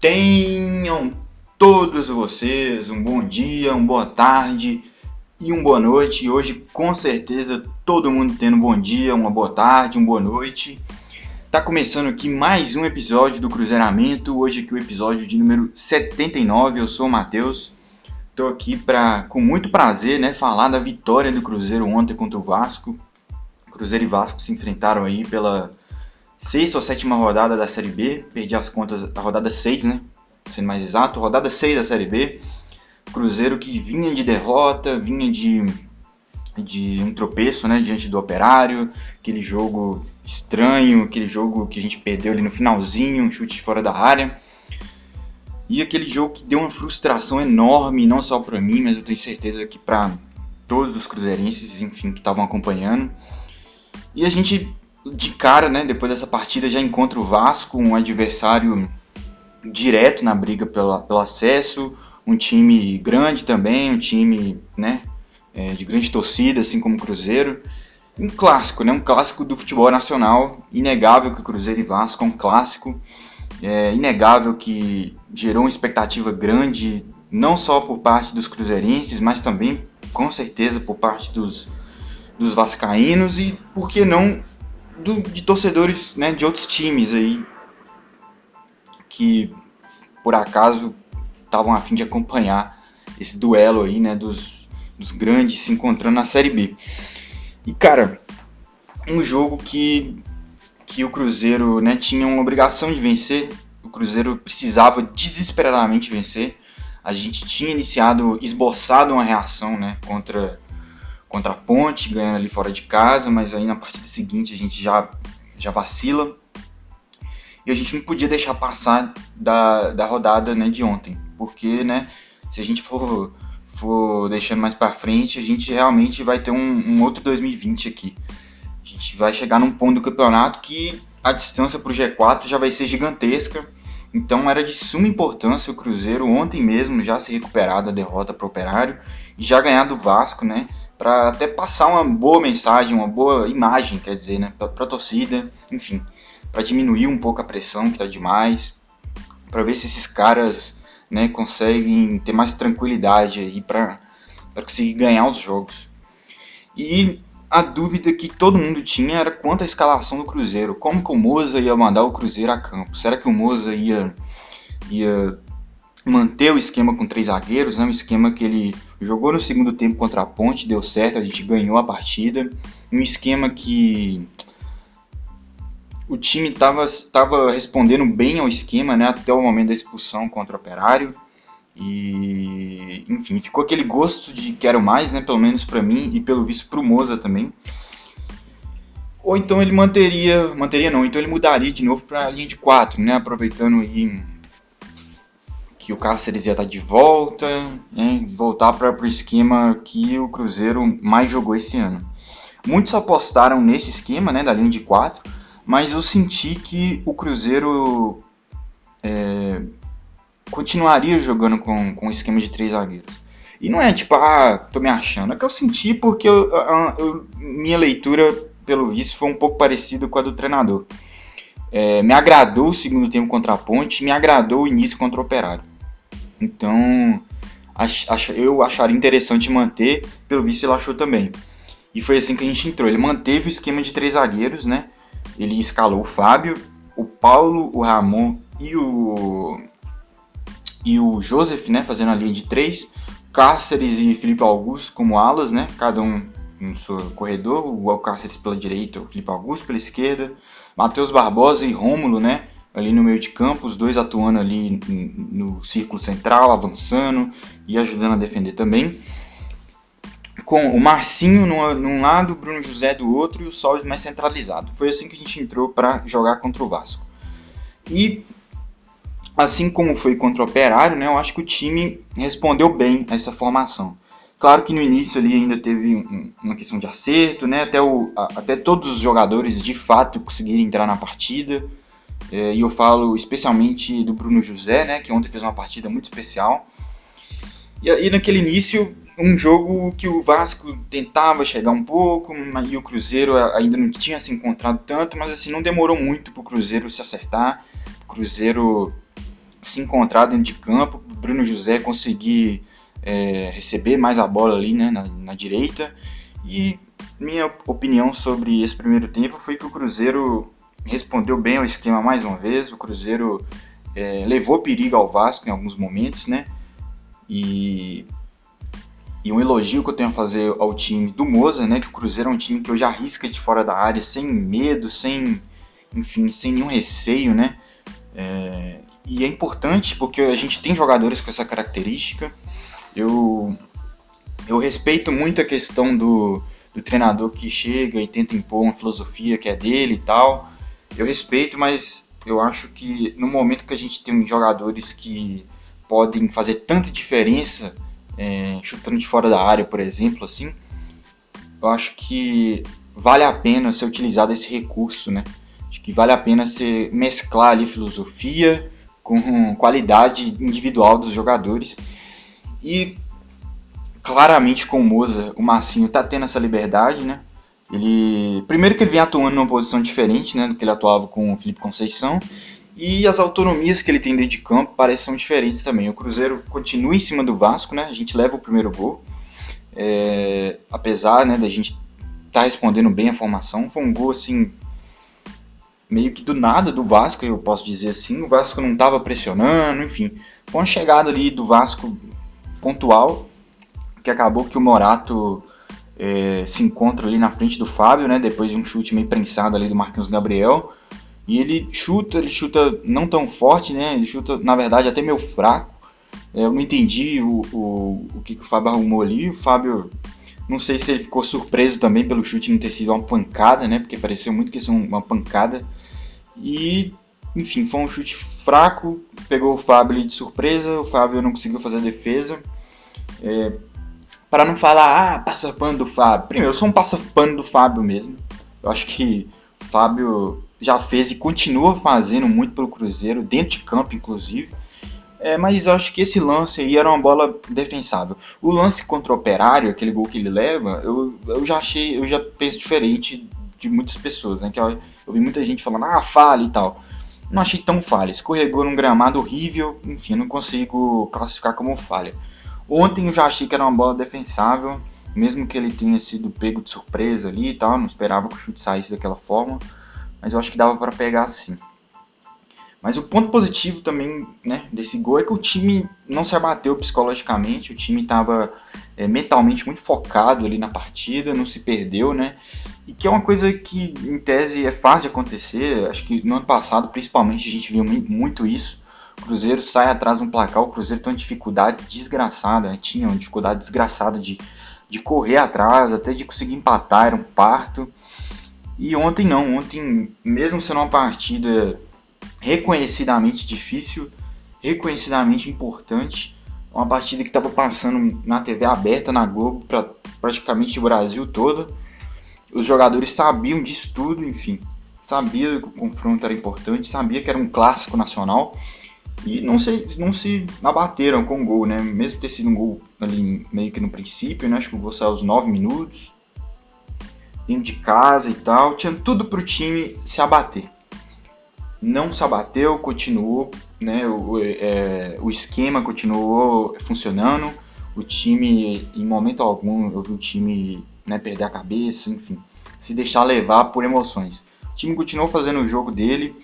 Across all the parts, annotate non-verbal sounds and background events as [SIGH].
Tenham todos vocês um bom dia, uma boa tarde e uma boa noite. E hoje, com certeza, todo mundo tendo um bom dia, uma boa tarde, uma boa noite. Tá começando aqui mais um episódio do Cruzeiramento. Hoje aqui o episódio de número 79. Eu sou o Matheus. Tô aqui para com muito prazer, né, falar da vitória do Cruzeiro ontem contra o Vasco. Cruzeiro e Vasco se enfrentaram aí pela sexta ou sétima rodada da Série B, perdi as contas da rodada 6, né? Sendo mais exato, rodada 6 da Série B. Cruzeiro que vinha de derrota, vinha de, de um tropeço, né? Diante do Operário, aquele jogo estranho, aquele jogo que a gente perdeu ali no finalzinho, um chute fora da área. E aquele jogo que deu uma frustração enorme, não só para mim, mas eu tenho certeza que para todos os cruzeirenses, enfim, que estavam acompanhando. E a gente de cara, né, depois dessa partida, já encontra o Vasco, um adversário direto na briga pela, pelo acesso, um time grande também, um time né, é, de grande torcida, assim como o Cruzeiro. Um clássico, né, um clássico do futebol nacional. Inegável que Cruzeiro e Vasco é um clássico. É inegável que gerou uma expectativa grande, não só por parte dos cruzeirenses, mas também, com certeza, por parte dos, dos vascaínos e, por que não, do, de torcedores né, de outros times aí que por acaso estavam a fim de acompanhar esse duelo aí, né, dos, dos grandes se encontrando na Série B. E cara, um jogo que, que o Cruzeiro né, tinha uma obrigação de vencer, o Cruzeiro precisava desesperadamente vencer. A gente tinha iniciado, esboçado uma reação né, contra contra a Ponte, ganhando ali fora de casa, mas aí na partida seguinte a gente já, já vacila. E a gente não podia deixar passar da, da rodada né, de ontem, porque né, se a gente for, for deixando mais para frente, a gente realmente vai ter um, um outro 2020 aqui. A gente vai chegar num ponto do campeonato que a distância para o G4 já vai ser gigantesca. Então era de suma importância o Cruzeiro ontem mesmo já se recuperar da derrota para o Operário e já ganhar do Vasco, né? Para até passar uma boa mensagem, uma boa imagem, quer dizer, né, para a torcida, enfim, para diminuir um pouco a pressão que está demais, para ver se esses caras, né, conseguem ter mais tranquilidade aí para para conseguir ganhar os jogos. E a dúvida que todo mundo tinha era quanto à escalação do Cruzeiro, como que o Moza ia mandar o Cruzeiro a campo? Será que o Moza ia ia manter o esquema com três zagueiros, né? um esquema que ele jogou no segundo tempo contra a Ponte, deu certo, a gente ganhou a partida. Um esquema que o time estava respondendo bem ao esquema né? até o momento da expulsão contra o Operário. E, enfim, ficou aquele gosto de quero mais, né? pelo menos para mim e pelo visto para o Moza também. Ou então ele manteria, manteria não, então ele mudaria de novo para a linha de 4, né? aproveitando aí que o Cáceres ia estar de volta, né, voltar para o esquema que o Cruzeiro mais jogou esse ano. Muitos apostaram nesse esquema, né, da linha de 4, mas eu senti que o Cruzeiro é, continuaria jogando com, com o esquema de três zagueiros. E não é tipo, ah, tô me achando, é que eu senti porque eu, eu, minha leitura, pelo visto, foi um pouco parecida com a do treinador. É, me agradou o segundo tempo contra a Ponte, me agradou o início contra o Operário. Então, ach, ach, eu acharia interessante manter, pelo visto ele achou também. E foi assim que a gente entrou. Ele manteve o esquema de três zagueiros, né? Ele escalou o Fábio, o Paulo, o Ramon e o e o Joseph, né, fazendo a linha de três, Cáceres e Felipe Augusto como alas, né, cada um no seu corredor, o Cáceres pela direita, o Felipe Augusto pela esquerda, Matheus Barbosa e Rômulo, né, ali no meio de campo, os dois atuando ali no círculo central, avançando e ajudando a defender também. Com o Marcinho num lado, o Bruno José do outro e o Sol mais centralizado. Foi assim que a gente entrou para jogar contra o Vasco. E assim como foi contra o Operário, né, eu acho que o time respondeu bem a essa formação. Claro que no início ali ainda teve uma questão de acerto, né, até, o, até todos os jogadores de fato conseguirem entrar na partida. É, e eu falo especialmente do Bruno José, né, que ontem fez uma partida muito especial. E aí naquele início, um jogo que o Vasco tentava chegar um pouco, e o Cruzeiro ainda não tinha se encontrado tanto, mas assim, não demorou muito para o Cruzeiro se acertar. O Cruzeiro se encontrar dentro de campo, Bruno José conseguir é, receber mais a bola ali né, na, na direita. E minha opinião sobre esse primeiro tempo foi que o Cruzeiro respondeu bem ao esquema mais uma vez. O Cruzeiro é, levou perigo ao Vasco em alguns momentos, né? E, e um elogio que eu tenho a fazer ao time do Moza, né? Que o Cruzeiro é um time que hoje arrisca de fora da área, sem medo, sem, enfim, sem nenhum receio, né? É, e é importante porque a gente tem jogadores com essa característica. Eu, eu respeito muito a questão do, do treinador que chega e tenta impor uma filosofia que é dele e tal. Eu respeito, mas eu acho que no momento que a gente tem jogadores que podem fazer tanta diferença, é, chutando de fora da área, por exemplo, assim, eu acho que vale a pena ser utilizado esse recurso, né? Acho que vale a pena ser mesclar ali filosofia com qualidade individual dos jogadores e claramente com o Moza, o Marcinho tá tendo essa liberdade, né? Ele primeiro que ele vem atuando numa posição diferente, né, do que ele atuava com o Felipe Conceição, e as autonomias que ele tem dentro de campo parecem diferentes também. O Cruzeiro continua em cima do Vasco, né? A gente leva o primeiro gol, é, apesar, né, da gente tá respondendo bem a formação, foi um gol assim meio que do nada do Vasco, eu posso dizer assim. O Vasco não estava pressionando, enfim. Foi uma chegada ali do Vasco pontual, que acabou que o Morato é, se encontra ali na frente do Fábio, né? Depois de um chute meio prensado ali do Marquinhos Gabriel. E ele chuta, ele chuta não tão forte, né? Ele chuta, na verdade, até meio fraco. É, eu não entendi o, o, o que, que o Fábio arrumou ali. O Fábio, não sei se ele ficou surpreso também pelo chute não ter sido uma pancada, né? Porque pareceu muito que isso é uma pancada. E, enfim, foi um chute fraco. Pegou o Fábio de surpresa. O Fábio não conseguiu fazer a defesa. É, para não falar, ah, passa pano do Fábio. Primeiro, eu sou um passa pano do Fábio mesmo. Eu acho que o Fábio já fez e continua fazendo muito pelo Cruzeiro, dentro de campo, inclusive. É, mas eu acho que esse lance aí era uma bola defensável. O lance contra o Operário, aquele gol que ele leva, eu, eu já achei, eu já penso diferente de muitas pessoas, né? Que eu, eu vi muita gente falando, ah, falha e tal. Não achei tão falha. Escorregou num gramado horrível, enfim, não consigo classificar como falha. Ontem eu já achei que era uma bola defensável, mesmo que ele tenha sido pego de surpresa ali e tal, não esperava que o chute saísse daquela forma, mas eu acho que dava para pegar assim. Mas o ponto positivo também né, desse gol é que o time não se abateu psicologicamente, o time estava é, mentalmente muito focado ali na partida, não se perdeu, né? E que é uma coisa que, em tese, é fácil de acontecer. Acho que no ano passado, principalmente, a gente viu muito isso. Cruzeiro sai atrás no placar, o Cruzeiro tem uma dificuldade desgraçada, né? tinha uma dificuldade desgraçada de, de correr atrás, até de conseguir empatar, era um parto. E ontem não, ontem, mesmo sendo uma partida reconhecidamente difícil, reconhecidamente importante, uma partida que estava passando na TV aberta, na Globo, para praticamente o Brasil todo. Os jogadores sabiam disso tudo, enfim, sabia que o confronto era importante, sabia que era um clássico nacional e não se, não se abateram com o gol, né? Mesmo ter sido um gol ali meio que no princípio, né? Acho que o gol saiu aos 9 minutos, dentro de casa e tal. Tinha tudo para o time se abater. Não se abateu, continuou, né? O, é, o esquema continuou funcionando. O time, em momento algum, eu vi o time né, perder a cabeça, enfim, se deixar levar por emoções. O time continuou fazendo o jogo dele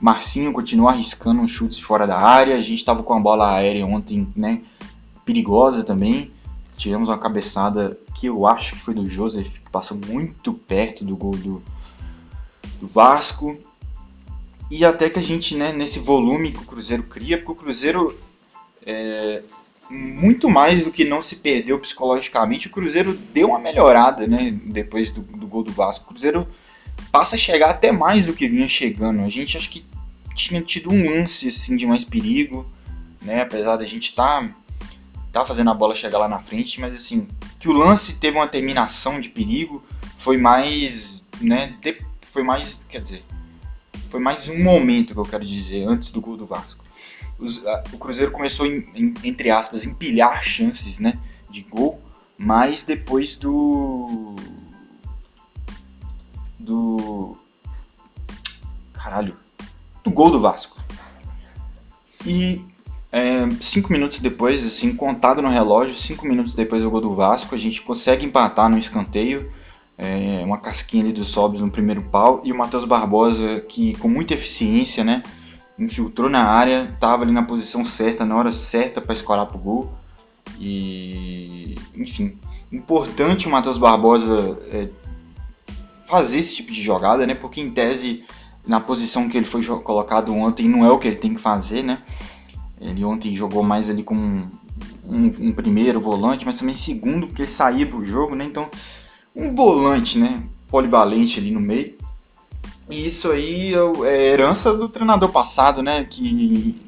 Marcinho continua arriscando uns chutes fora da área. A gente estava com a bola aérea ontem, né? Perigosa também. Tivemos uma cabeçada que eu acho que foi do Joseph, que passou muito perto do gol do, do Vasco. E até que a gente, né, nesse volume que o Cruzeiro cria, porque o Cruzeiro, é, muito mais do que não se perdeu psicologicamente, o Cruzeiro deu uma melhorada, né, depois do, do gol do Vasco. O Cruzeiro passa a chegar até mais do que vinha chegando. A gente acho que tinha tido um lance assim de mais perigo, né? Apesar da gente estar tá, tá fazendo a bola chegar lá na frente, mas assim, que o lance teve uma terminação de perigo, foi mais, né, de, foi mais, quer dizer, foi mais um momento que eu quero dizer antes do gol do Vasco. Os, a, o Cruzeiro começou em, em, entre aspas empilhar chances, né, de gol, mas depois do do. Caralho. Do gol do Vasco. E é, cinco minutos depois, assim, contado no relógio, cinco minutos depois do gol do Vasco, a gente consegue empatar no escanteio. É, uma casquinha ali do Sobs no primeiro pau e o Matheus Barbosa que com muita eficiência, né, infiltrou na área, estava ali na posição certa, na hora certa para escorar pro gol. E enfim, importante o Matheus Barbosa é, fazer esse tipo de jogada, né? Porque em tese na posição que ele foi colocado ontem não é o que ele tem que fazer, né? Ele ontem jogou mais ali com um, um, primeiro volante, mas também segundo, porque saía do jogo, né? Então, um volante, né? Polivalente ali no meio. E isso aí é herança do treinador passado, né? Que,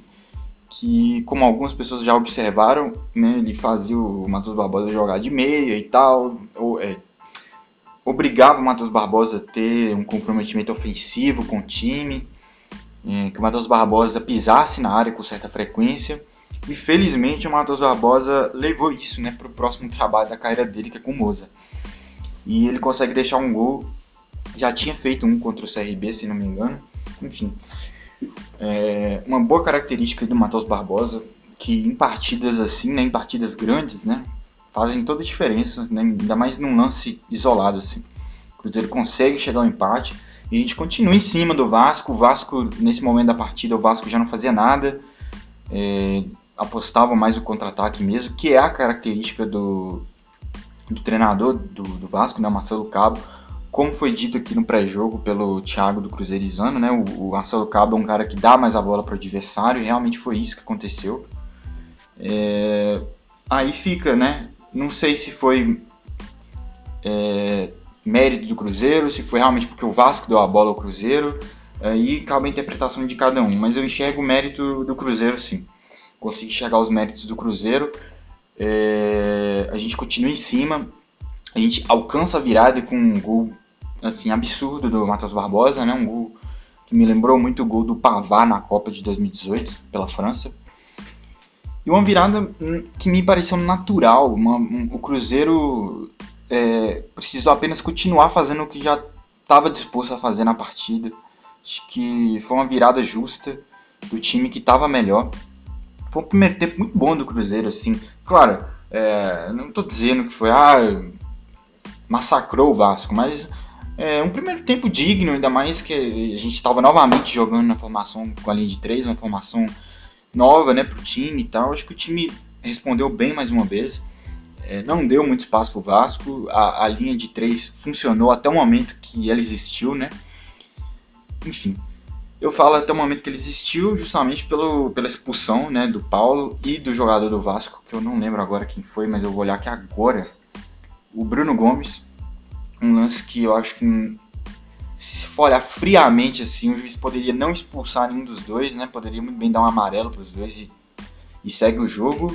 que como algumas pessoas já observaram, né? Ele fazia o Matheus Barbosa jogar de meia e tal. Ou, é, obrigava o Matheus Barbosa a ter um comprometimento ofensivo com o time é, que o Matheus Barbosa pisasse na área com certa frequência. E felizmente o Matheus Barbosa levou isso né, para o próximo trabalho da carreira dele, que é com o Moza. E ele consegue deixar um gol. Já tinha feito um contra o CRB, se não me engano. Enfim, é uma boa característica do Matheus Barbosa, que em partidas assim, né, em partidas grandes, né, fazem toda a diferença, né, ainda mais num lance isolado assim. O Cruzeiro consegue chegar ao empate e a gente continua em cima do Vasco. O Vasco, nesse momento da partida, o Vasco já não fazia nada. É, apostava mais no contra-ataque mesmo, que é a característica do, do treinador do, do Vasco, né, Marcelo Cabo. Como foi dito aqui no pré-jogo pelo Thiago do Cruzeirizano, né, o, o Marcelo Cabo é um cara que dá mais a bola para o adversário e realmente foi isso que aconteceu. É, aí fica, né? Não sei se foi é, mérito do Cruzeiro, se foi realmente porque o Vasco deu a bola ao Cruzeiro, aí cabe a interpretação de cada um. Mas eu enxergo o mérito do Cruzeiro sim. Consegui enxergar os méritos do Cruzeiro. É, a gente continua em cima, a gente alcança a virada com um gol assim absurdo do Matheus Barbosa, né? Um gol que me lembrou muito o gol do Pavard na Copa de 2018 pela França. E uma virada que me pareceu natural. Uma, um, o Cruzeiro é, precisou apenas continuar fazendo o que já estava disposto a fazer na partida. Acho que foi uma virada justa do time que estava melhor. Foi um primeiro tempo muito bom do Cruzeiro, assim. Claro, é, não estou dizendo que foi, ah, massacrou o Vasco, mas é um primeiro tempo digno, ainda mais que a gente estava novamente jogando na formação com a linha de três, uma formação nova, né, pro time e tal. Acho que o time respondeu bem mais uma vez é, não deu muito espaço para o Vasco. A, a, linha de três funcionou até o momento que ela existiu, né? Enfim, eu falo até o momento que ele existiu justamente pelo, pela expulsão né, do Paulo e do jogador do Vasco, que eu não lembro agora quem foi, mas eu vou olhar aqui agora. O Bruno Gomes. Um lance que eu acho que se for olhar friamente assim, o juiz poderia não expulsar nenhum dos dois, né? Poderia muito bem dar um amarelo para os dois e, e segue o jogo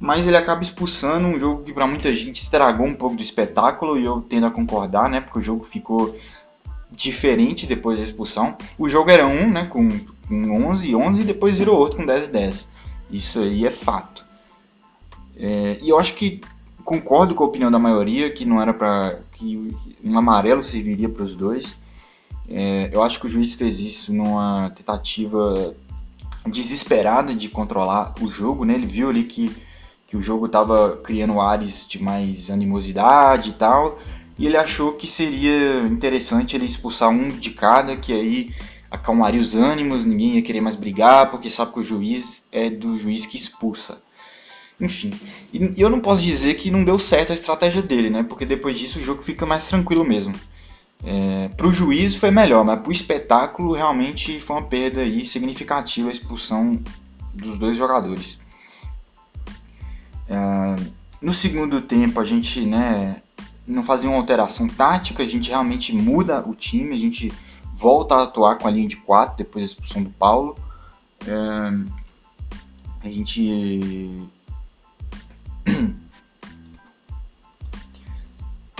mas ele acaba expulsando um jogo que para muita gente estragou um pouco do espetáculo e eu tendo a concordar, né? Porque o jogo ficou diferente depois da expulsão. O jogo era um, né? Com, com 11 11 e depois virou outro com 10 e 10. Isso aí é fato. É, e eu acho que concordo com a opinião da maioria que não era para que um amarelo serviria para os dois. É, eu acho que o juiz fez isso numa tentativa desesperada de controlar o jogo, né? Ele viu ali que que o jogo estava criando ares de mais animosidade e tal, e ele achou que seria interessante ele expulsar um de cada, que aí acalmaria os ânimos, ninguém ia querer mais brigar, porque sabe que o juiz é do juiz que expulsa. Enfim, e eu não posso dizer que não deu certo a estratégia dele, né? Porque depois disso o jogo fica mais tranquilo mesmo. É, para o juiz foi melhor, mas para o espetáculo realmente foi uma perda aí significativa a expulsão dos dois jogadores. Uh, no segundo tempo a gente né, não fazia uma alteração tática, a gente realmente muda o time, a gente volta a atuar com a linha de 4 depois da expulsão do Paulo. Uh, a gente [CLEARS THROAT]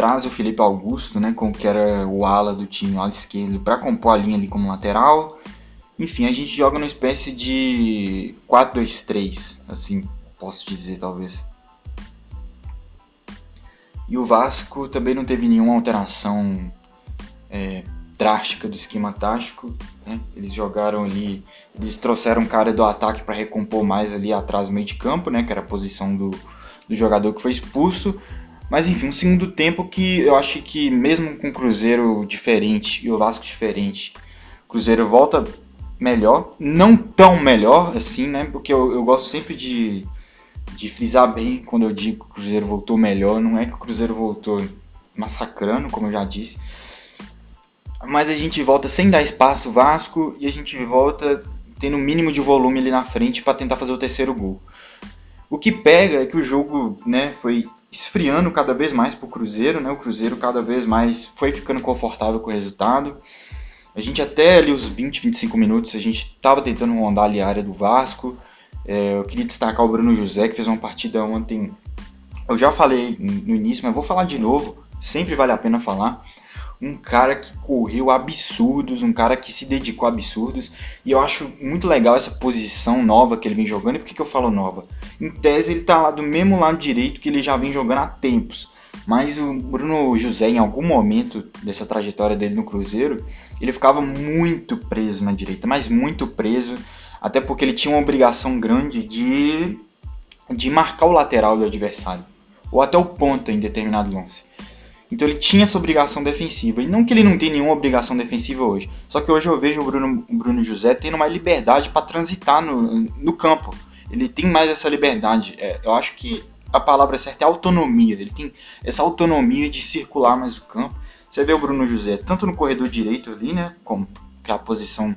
traz o Felipe Augusto, né, com que era o ala do time, o ala esquerdo, para compor a linha ali como lateral. Enfim, a gente joga numa espécie de 4-2-3, assim, posso dizer, talvez. E o Vasco também não teve nenhuma alteração é, drástica do esquema tático. Né? Eles jogaram ali, eles trouxeram um cara do ataque para recompor mais ali atrás meio de campo, né? Que era a posição do, do jogador que foi expulso. Mas enfim, um segundo tempo que eu acho que mesmo com o Cruzeiro diferente e o Vasco diferente, o Cruzeiro volta melhor, não tão melhor assim, né? Porque eu, eu gosto sempre de, de frisar bem quando eu digo que o Cruzeiro voltou melhor. Não é que o Cruzeiro voltou massacrando, como eu já disse, mas a gente volta sem dar espaço Vasco e a gente volta tendo o um mínimo de volume ali na frente para tentar fazer o terceiro gol. O que pega é que o jogo, né, foi esfriando cada vez mais pro Cruzeiro, né? O Cruzeiro cada vez mais foi ficando confortável com o resultado. A gente até ali os 20, 25 minutos, a gente tava tentando rondar ali a área do Vasco. É, eu queria destacar o Bruno José, que fez uma partida ontem. Eu já falei no início, mas vou falar de novo. Sempre vale a pena falar um cara que correu absurdos, um cara que se dedicou a absurdos. E eu acho muito legal essa posição nova que ele vem jogando. E por que, que eu falo nova? Em tese, ele tá lá do mesmo lado direito que ele já vem jogando há tempos. Mas o Bruno José, em algum momento dessa trajetória dele no Cruzeiro, ele ficava muito preso na direita, mas muito preso, até porque ele tinha uma obrigação grande de, de marcar o lateral do adversário, ou até o ponta em determinado lance. Então ele tinha essa obrigação defensiva. E não que ele não tenha nenhuma obrigação defensiva hoje. Só que hoje eu vejo o Bruno, o Bruno José tendo mais liberdade para transitar no, no campo. Ele tem mais essa liberdade. É, eu acho que a palavra certa é autonomia. Ele tem essa autonomia de circular mais o campo. Você vê o Bruno José tanto no corredor direito ali, né? Como que é a posição,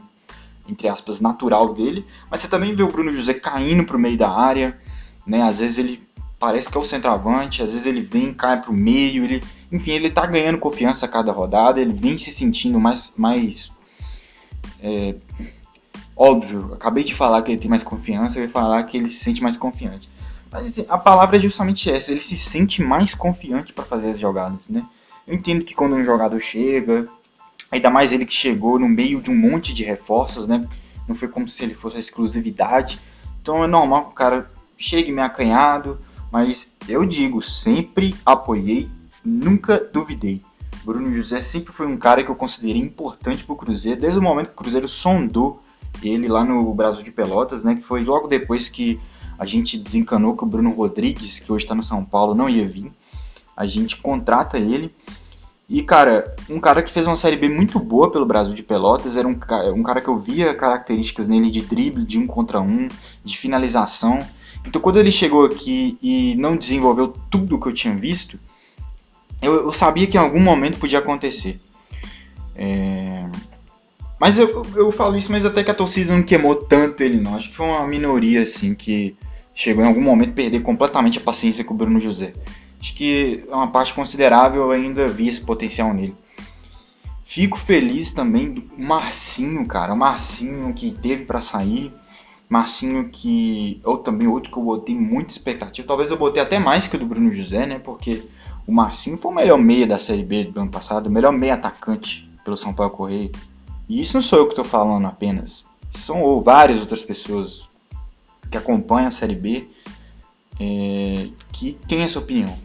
entre aspas, natural dele. Mas você também vê o Bruno José caindo para o meio da área. Né? Às vezes ele parece que é o centroavante, às vezes ele vem, cai para o meio, ele enfim, ele tá ganhando confiança a cada rodada, ele vem se sentindo mais. mais é, óbvio, acabei de falar que ele tem mais confiança, eu ia falar que ele se sente mais confiante. Mas assim, a palavra é justamente essa, ele se sente mais confiante para fazer as jogadas, né? Eu entendo que quando um jogador chega, ainda mais ele que chegou no meio de um monte de reforços, né? Não foi como se ele fosse a exclusividade. Então é normal que o cara chegue meio acanhado, mas eu digo, sempre apoiei nunca duvidei. Bruno José sempre foi um cara que eu considerei importante para o Cruzeiro, desde o momento que o Cruzeiro sondou ele lá no Brasil de Pelotas, né, que foi logo depois que a gente desencanou que o Bruno Rodrigues, que hoje está no São Paulo, não ia vir. A gente contrata ele. E, cara, um cara que fez uma Série B muito boa pelo Brasil de Pelotas, era um, um cara que eu via características nele de drible, de um contra um, de finalização. Então, quando ele chegou aqui e não desenvolveu tudo que eu tinha visto, eu, eu sabia que em algum momento podia acontecer. É... Mas eu, eu falo isso, mas até que a torcida não queimou tanto ele não. Acho que foi uma minoria assim que chegou em algum momento a perder completamente a paciência com o Bruno José. Acho que é uma parte considerável ainda vi esse potencial nele. Fico feliz também do Marcinho, cara. O Marcinho que teve para sair. Marcinho que. Ou também outro que eu botei muita expectativa. Talvez eu botei até mais que o do Bruno José, né? Porque o Marcinho foi o melhor meia da Série B do ano passado, o melhor meia atacante pelo São Paulo Correio. E isso não sou eu que estou falando apenas. São várias outras pessoas que acompanham a Série B é, que têm essa opinião.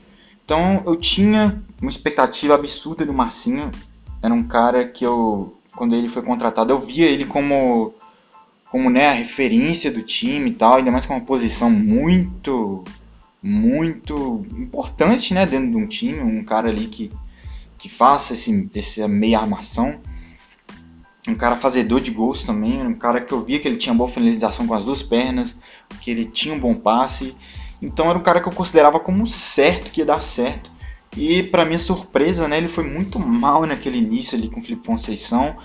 Então eu tinha uma expectativa absurda do Marcinho. Era um cara que eu, quando ele foi contratado, eu via ele como, como né, a referência do time e tal, ainda mais com uma posição muito muito importante né, dentro de um time, um cara ali que, que faça esse, essa meia armação. Um cara fazedor de gols também, um cara que eu via que ele tinha boa finalização com as duas pernas, que ele tinha um bom passe. Então era um cara que eu considerava como certo que ia dar certo. E para minha surpresa, né, ele foi muito mal naquele início ali com o Felipe Conceição.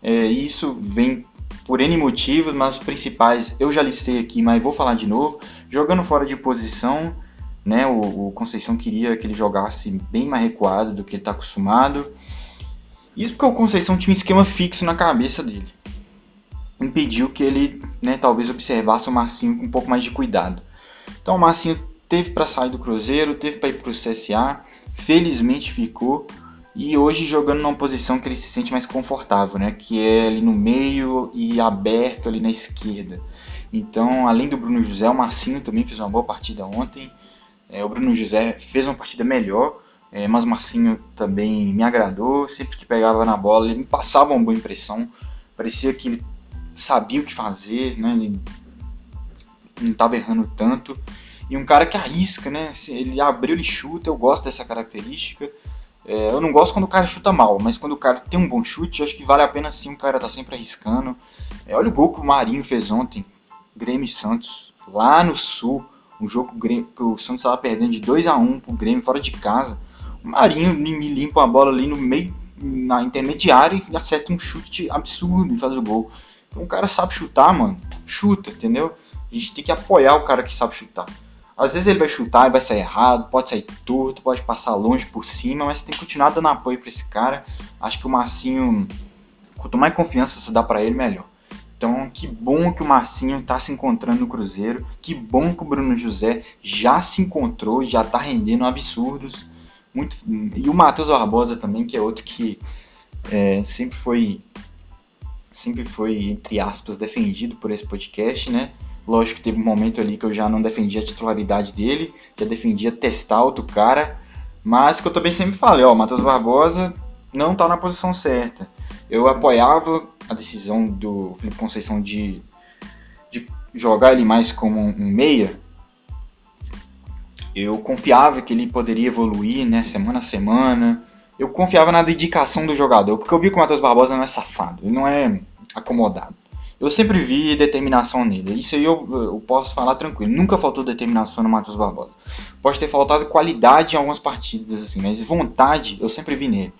É, isso vem por N motivos, mas os principais eu já listei aqui, mas vou falar de novo. Jogando fora de posição, né? O, o Conceição queria que ele jogasse bem mais recuado do que ele está acostumado. Isso porque o Conceição tinha um esquema fixo na cabeça dele. Impediu que ele, né, talvez observasse o Marcinho com um pouco mais de cuidado. Então o Marcinho teve para sair do Cruzeiro, teve para ir para o CSA, felizmente ficou e hoje jogando numa posição que ele se sente mais confortável, né? Que é ali no meio e aberto ali na esquerda. Então, além do Bruno José, o Marcinho também fez uma boa partida ontem. É, o Bruno José fez uma partida melhor. é, mas Marcinho também me agradou. Sempre que pegava na bola, ele me passava uma boa impressão. Parecia que ele sabia o que fazer, né? Ele não estava errando tanto. E um cara que arrisca, né? Ele abriu, ele chuta, eu gosto dessa característica. É, eu não gosto quando o cara chuta mal, mas quando o cara tem um bom chute, eu acho que vale a pena sim o cara tá sempre arriscando. É, olha o gol que o Marinho fez ontem, Grêmio e Santos, lá no Sul. Um jogo que o Santos estava perdendo de 2 a 1 pro Grêmio fora de casa. O Marinho me limpa a bola ali no meio, na intermediária e acerta um chute absurdo e faz o gol. Então o cara sabe chutar, mano. Chuta, entendeu? A gente tem que apoiar o cara que sabe chutar. Às vezes ele vai chutar e vai sair errado, pode sair torto, pode passar longe por cima, mas você tem que continuar dando apoio para esse cara. Acho que o Marcinho, quanto mais confiança você dá para ele, melhor. Então, que bom que o Marcinho está se encontrando no Cruzeiro. Que bom que o Bruno José já se encontrou já está rendendo absurdos. Muito, e o Matheus Barbosa também, que é outro que é, sempre foi sempre foi, entre aspas, defendido por esse podcast, né? Lógico que teve um momento ali que eu já não defendia a titularidade dele, já defendia testar outro cara, mas que eu também sempre falei, ó, Matheus Barbosa não tá na posição certa. Eu apoiava a decisão do Felipe Conceição de, de jogar ele mais como um meia, eu confiava que ele poderia evoluir, né, semana a semana. Eu confiava na dedicação do jogador, porque eu vi que o Matheus Barbosa não é safado, ele não é acomodado. Eu sempre vi determinação nele, isso aí eu, eu posso falar tranquilo. Nunca faltou determinação no Matheus Barbosa. Pode ter faltado qualidade em algumas partidas, assim, mas vontade eu sempre vi nele.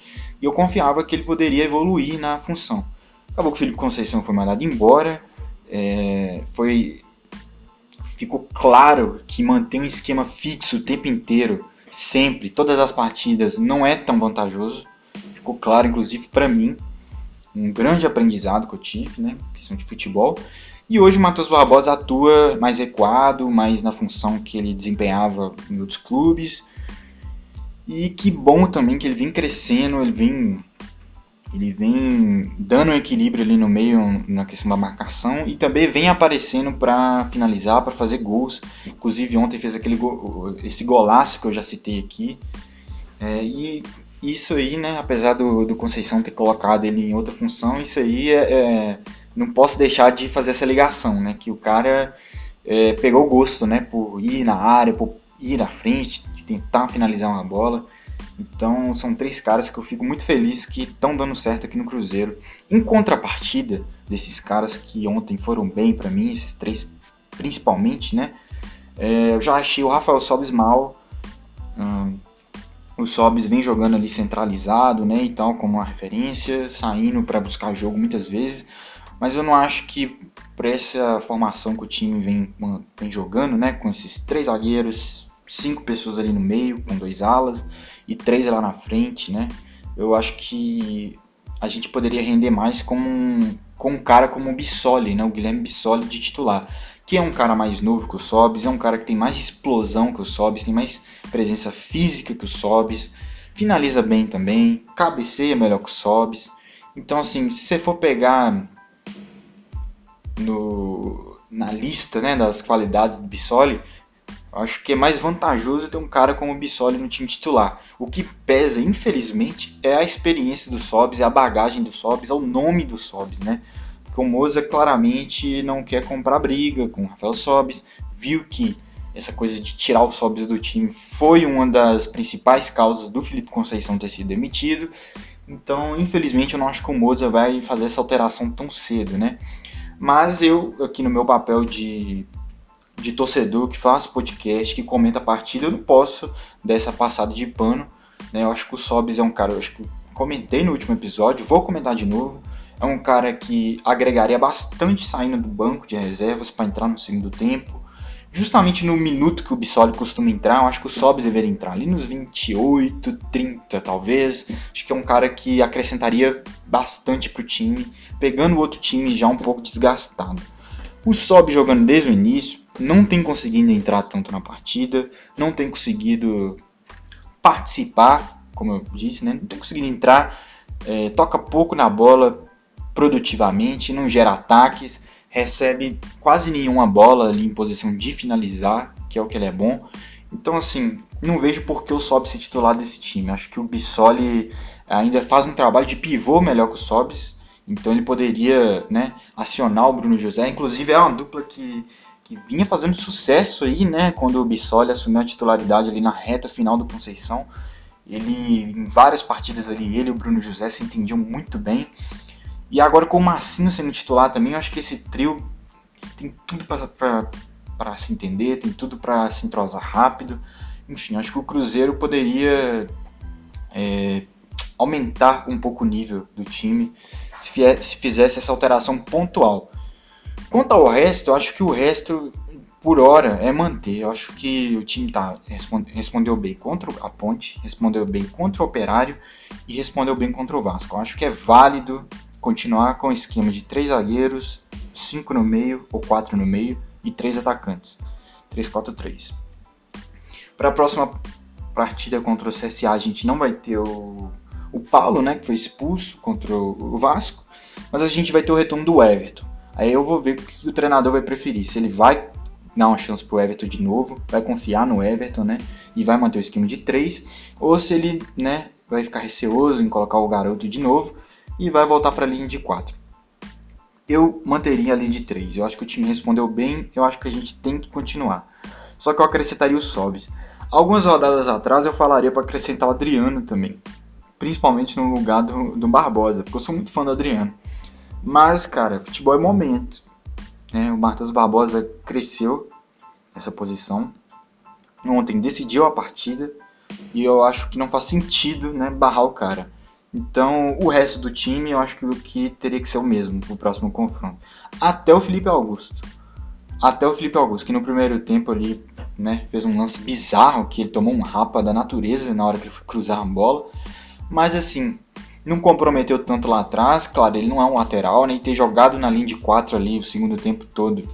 E eu confiava que ele poderia evoluir na função. Acabou que o Felipe Conceição foi mandado embora. É, foi ficou claro que manter um esquema fixo o tempo inteiro, sempre, todas as partidas, não é tão vantajoso. Ficou claro, inclusive, para mim, um grande aprendizado que eu tive, né? Questão de futebol. E hoje o Matheus Barbosa atua mais recuado, mais na função que ele desempenhava em outros clubes. E que bom também que ele vem crescendo, ele vem ele vem dando um equilíbrio ali no meio na questão da marcação e também vem aparecendo para finalizar, para fazer gols. Inclusive ontem fez aquele go esse golaço que eu já citei aqui. É, e isso aí, né, apesar do, do Conceição ter colocado ele em outra função, isso aí é, é não posso deixar de fazer essa ligação, né, que o cara é, pegou gosto, né, por ir na área, por ir à frente, tentar finalizar uma bola. Então são três caras que eu fico muito feliz que estão dando certo aqui no Cruzeiro. Em contrapartida desses caras que ontem foram bem para mim, esses três principalmente, né? É, eu já achei o Rafael Sobis mal. O Sobis vem jogando ali centralizado, né? E tal, como uma referência, saindo para buscar jogo muitas vezes. Mas eu não acho que para essa formação que o time vem, vem jogando, né? Com esses três zagueiros, cinco pessoas ali no meio, com dois alas e três lá na frente, né? Eu acho que a gente poderia render mais com um, com um cara como o Bissoli, né? O Guilherme Bissoli de titular. Que é um cara mais novo que o Sobis, é um cara que tem mais explosão que o Sobis, tem mais presença física que o Sobis, finaliza bem também, cabeceia melhor que o Sobis. Então, assim, se você for pegar no, na lista né, das qualidades do Bissoli, acho que é mais vantajoso ter um cara como o Bissoli no time titular. O que pesa, infelizmente, é a experiência do Sobs, é a bagagem do Sobs, é o nome do Sobs, né? Porque o Moza claramente não quer comprar briga com o Rafael Sobs, viu que essa coisa de tirar o Sobs do time foi uma das principais causas do Felipe Conceição ter sido demitido. Então, infelizmente, eu não acho que o Moza vai fazer essa alteração tão cedo, né? Mas eu, aqui no meu papel de de torcedor que faz podcast, que comenta a partida, eu não posso dessa passada de pano. Né? Eu acho que o Sobis é um cara, eu acho que comentei no último episódio, vou comentar de novo. É um cara que agregaria bastante saindo do banco de reservas para entrar no segundo tempo. Justamente no minuto que o Bissoli costuma entrar, eu acho que o Sobis deveria entrar ali nos 28, 30 talvez. Acho que é um cara que acrescentaria bastante pro time, pegando o outro time já um pouco desgastado. O Sob jogando desde o início, não tem conseguido entrar tanto na partida, não tem conseguido participar, como eu disse, né? não tem conseguido entrar, é, toca pouco na bola produtivamente, não gera ataques, recebe quase nenhuma bola ali em posição de finalizar, que é o que ele é bom. Então, assim, não vejo por que o Sobs ser titular desse time. Acho que o Bissoli ainda faz um trabalho de pivô melhor que o Sobs, então ele poderia né, acionar o Bruno José. Inclusive é uma dupla que, que vinha fazendo sucesso aí, né, quando o Bissoli assumiu a titularidade ali na reta final do Conceição. Ele, em várias partidas ali, ele e o Bruno José se entendiam muito bem. E agora com o Marcinho sendo titular também, eu acho que esse trio tem tudo para se entender, tem tudo para se entrosar rápido. Enfim, acho que o Cruzeiro poderia é, aumentar um pouco o nível do time se, se fizesse essa alteração pontual. Quanto ao resto, eu acho que o resto, por hora, é manter. Eu acho que o time tá, respondeu bem contra a Ponte, respondeu bem contra o Operário e respondeu bem contra o Vasco. Eu acho que é válido continuar com o esquema de três zagueiros, cinco no meio ou quatro no meio e três atacantes. 3-4-3. Para a próxima partida contra o CSA, a gente não vai ter o, o Paulo, né, que foi expulso contra o Vasco, mas a gente vai ter o retorno do Everton. Aí eu vou ver o que o treinador vai preferir. Se ele vai dar uma chance pro Everton de novo, vai confiar no Everton, né? E vai manter o esquema de 3, ou se ele, né, vai ficar receoso em colocar o garoto de novo e vai voltar para a linha de 4. Eu manteria a linha de 3. Eu acho que o time respondeu bem, eu acho que a gente tem que continuar. Só que eu acrescentaria o Sobs. Algumas rodadas atrás eu falaria para acrescentar o Adriano também. Principalmente no lugar do, do Barbosa, porque eu sou muito fã do Adriano. Mas, cara, futebol é momento. Né? O Matheus Barbosa cresceu nessa posição. Ontem decidiu a partida e eu acho que não faz sentido né, barrar o cara. Então, o resto do time eu acho que o que teria que ser o mesmo pro próximo confronto. Até o Felipe Augusto. Até o Felipe Augusto, que no primeiro tempo ali né, fez um lance bizarro, que ele tomou um rapa da natureza na hora que ele foi cruzar a bola. Mas assim, não comprometeu tanto lá atrás. Claro, ele não é um lateral, nem né, ter jogado na linha de 4 ali o segundo tempo todo,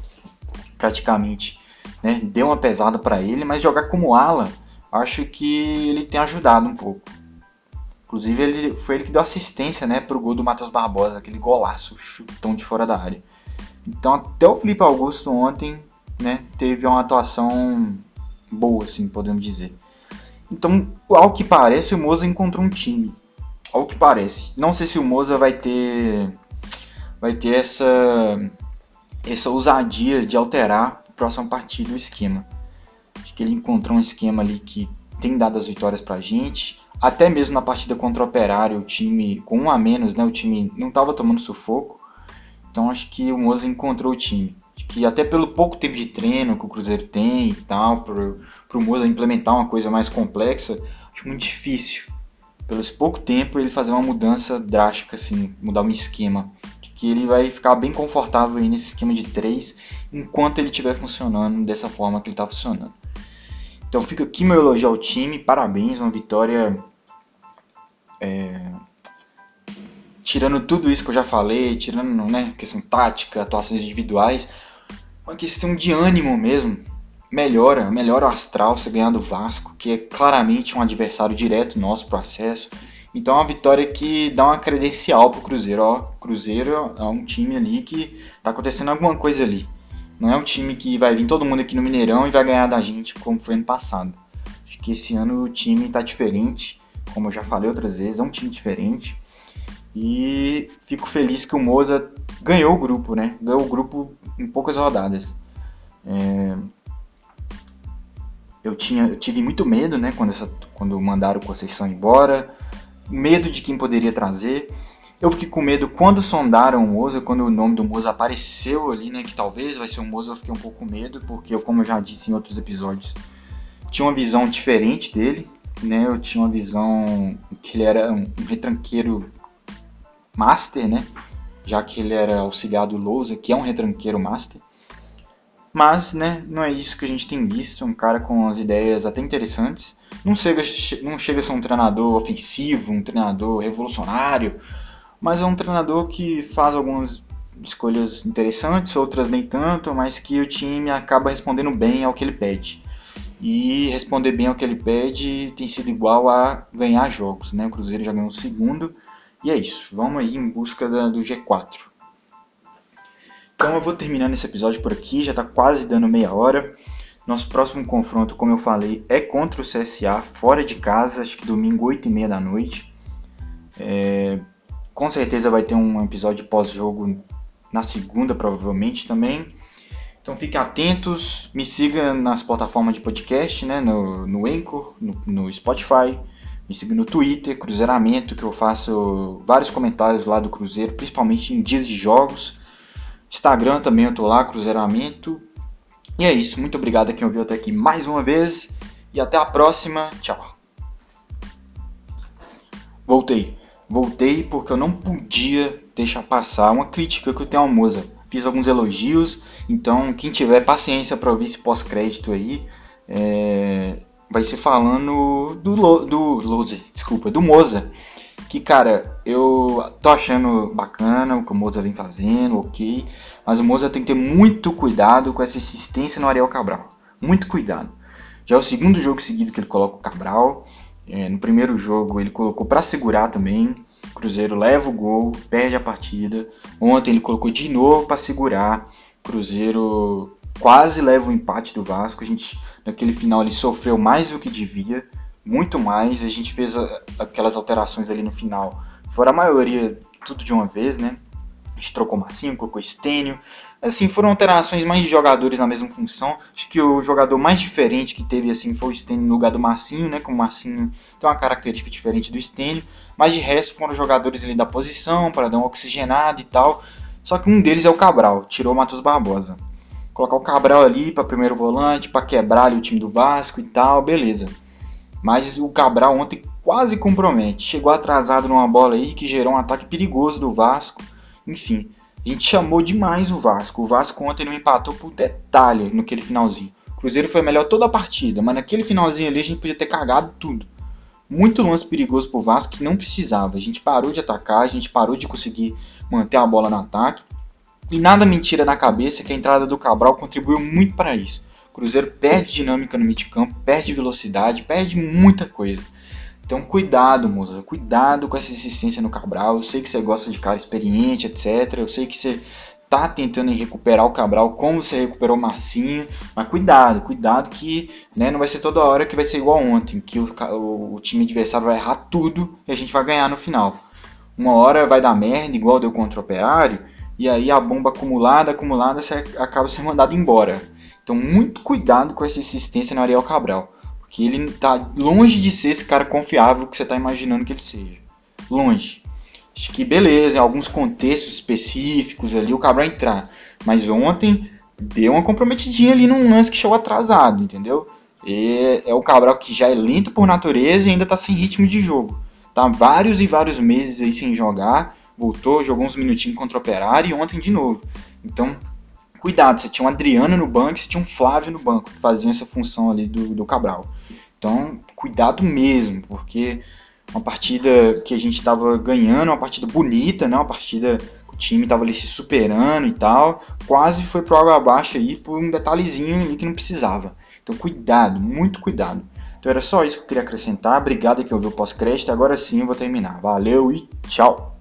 praticamente. Né, deu uma pesada para ele, mas jogar como ala, acho que ele tem ajudado um pouco. Inclusive, ele, foi ele que deu assistência né, pro gol do Matheus Barbosa, aquele golaço, chutão de fora da área. Então, até o Felipe Augusto ontem né, teve uma atuação boa, assim, podemos dizer. Então, ao que parece, o Moza encontrou um time. Ao que parece. Não sei se o Moza vai ter vai ter essa essa ousadia de alterar o próximo partido o esquema. Acho que ele encontrou um esquema ali que tem dado as vitórias pra gente. Até mesmo na partida contra o Operário, o time com um a menos, né, o time não estava tomando sufoco. Então acho que o Moza encontrou o time. Acho que até pelo pouco tempo de treino que o Cruzeiro tem e tal, para o Moza implementar uma coisa mais complexa, acho muito difícil. Pelo pouco tempo ele fazer uma mudança drástica, assim, mudar um esquema. Que ele vai ficar bem confortável aí nesse esquema de três enquanto ele estiver funcionando dessa forma que ele está funcionando. Então fica aqui meu elogio ao time, parabéns, uma vitória é, tirando tudo isso que eu já falei, tirando né, questão tática, atuações individuais, uma questão de ânimo mesmo. Melhora, melhora o astral você ganhar do Vasco, que é claramente um adversário direto nosso pro acesso. Então é uma vitória que dá uma credencial pro Cruzeiro. Ó, Cruzeiro é um time ali que tá acontecendo alguma coisa ali. Não é um time que vai vir todo mundo aqui no Mineirão e vai ganhar da gente como foi ano passado. Acho que esse ano o time tá diferente, como eu já falei outras vezes, é um time diferente. E fico feliz que o Moza ganhou o grupo, né? Ganhou o grupo em poucas rodadas. É... Eu, tinha, eu tive muito medo, né? Quando, essa, quando mandaram o Conceição embora. Medo de quem poderia trazer. Eu fiquei com medo quando sondaram o Moza, quando o nome do Moza apareceu ali, né? Que talvez vai ser o Moza, eu fiquei um pouco com medo, porque eu, como eu já disse em outros episódios, tinha uma visão diferente dele, né? Eu tinha uma visão que ele era um retranqueiro master, né? Já que ele era auxiliar do Lousa, que é um retranqueiro master. Mas, né, não é isso que a gente tem visto, um cara com as ideias até interessantes. Não chega, não chega a ser um treinador ofensivo, um treinador revolucionário, mas é um treinador que faz algumas escolhas interessantes, outras nem tanto, mas que o time acaba respondendo bem ao que ele pede. E responder bem ao que ele pede tem sido igual a ganhar jogos, né? O Cruzeiro já ganhou o segundo e é isso, vamos aí em busca da, do G4. Então eu vou terminando esse episódio por aqui, já está quase dando meia hora. Nosso próximo confronto, como eu falei, é contra o CSA, fora de casa, acho que domingo 8 e meia da noite. É, com certeza vai ter um episódio pós-jogo na segunda, provavelmente também. Então fiquem atentos, me siga nas plataformas de podcast, né, no, no Anchor, no, no Spotify, me siga no Twitter, Cruzeiramento, que eu faço vários comentários lá do Cruzeiro, principalmente em dias de jogos. Instagram também eu tô lá, Cruzeiramento. E é isso, muito obrigado a quem ouviu até aqui mais uma vez e até a próxima. Tchau. Voltei. Voltei porque eu não podia deixar passar uma crítica que eu tenho ao Moza. Fiz alguns elogios, então quem tiver paciência para ouvir esse pós-crédito aí, é, vai ser falando do, do Loser, desculpa, do Moza. Que cara, eu tô achando bacana o que o Moza vem fazendo, ok. Mas o Moza tem que ter muito cuidado com essa insistência no Ariel Cabral. Muito cuidado. Já é o segundo jogo seguido que ele coloca o Cabral. É, no primeiro jogo ele colocou para segurar também. Cruzeiro leva o gol, perde a partida. Ontem ele colocou de novo para segurar. Cruzeiro quase leva o empate do Vasco. A gente naquele final ele sofreu mais do que devia, muito mais. A gente fez aquelas alterações ali no final. Fora a maioria tudo de uma vez, né? A gente trocou Massinho, colocou Estênio. Assim, foram alterações mais de jogadores na mesma função. Acho que o jogador mais diferente que teve assim foi o Stênio no lugar do Massinho, né? Como o Massinho tem uma característica diferente do Stênio. Mas de resto foram jogadores ali da posição para dar uma oxigenada e tal. Só que um deles é o Cabral, tirou o Matheus Barbosa. Colocar o Cabral ali para primeiro volante, para quebrar ali o time do Vasco e tal, beleza. Mas o Cabral ontem quase compromete. Chegou atrasado numa bola aí que gerou um ataque perigoso do Vasco. Enfim, a gente chamou demais o Vasco. O Vasco ontem não empatou por detalhe naquele finalzinho. O Cruzeiro foi melhor toda a partida, mas naquele finalzinho ali a gente podia ter cagado tudo. Muito lance perigoso pro Vasco que não precisava. A gente parou de atacar, a gente parou de conseguir manter a bola no ataque. E nada me tira da cabeça que a entrada do Cabral contribuiu muito para isso. O Cruzeiro perde dinâmica no meio de campo, perde velocidade, perde muita coisa. Então, cuidado, moça. Cuidado com essa insistência no Cabral. Eu sei que você gosta de cara experiente, etc. Eu sei que você tá tentando recuperar o Cabral como você recuperou o Massinho. Mas cuidado, cuidado que né, não vai ser toda hora que vai ser igual ontem. Que o, o, o time adversário vai errar tudo e a gente vai ganhar no final. Uma hora vai dar merda, igual deu contra o Operário. E aí a bomba acumulada, acumulada, você acaba sendo mandado embora. Então, muito cuidado com essa insistência no Ariel Cabral que ele tá longe de ser esse cara confiável que você tá imaginando que ele seja. Longe. Acho que beleza, em alguns contextos específicos ali o Cabral entrar. Mas ontem deu uma comprometidinha ali num lance que chegou atrasado, entendeu? E é o Cabral que já é lento por natureza e ainda tá sem ritmo de jogo. Tá vários e vários meses aí sem jogar. Voltou, jogou uns minutinhos contra o Operário e ontem de novo. Então, cuidado, você tinha um Adriano no banco você tinha um Flávio no banco, que faziam essa função ali do, do Cabral. Então, cuidado mesmo, porque uma partida que a gente estava ganhando, uma partida bonita, né? Uma partida que o time estava ali se superando e tal, quase foi pro água abaixo aí por um detalhezinho ali que não precisava. Então, cuidado, muito cuidado. Então era só isso que eu queria acrescentar. Obrigado que ouviu o pós-crédito. Agora sim eu vou terminar. Valeu e tchau!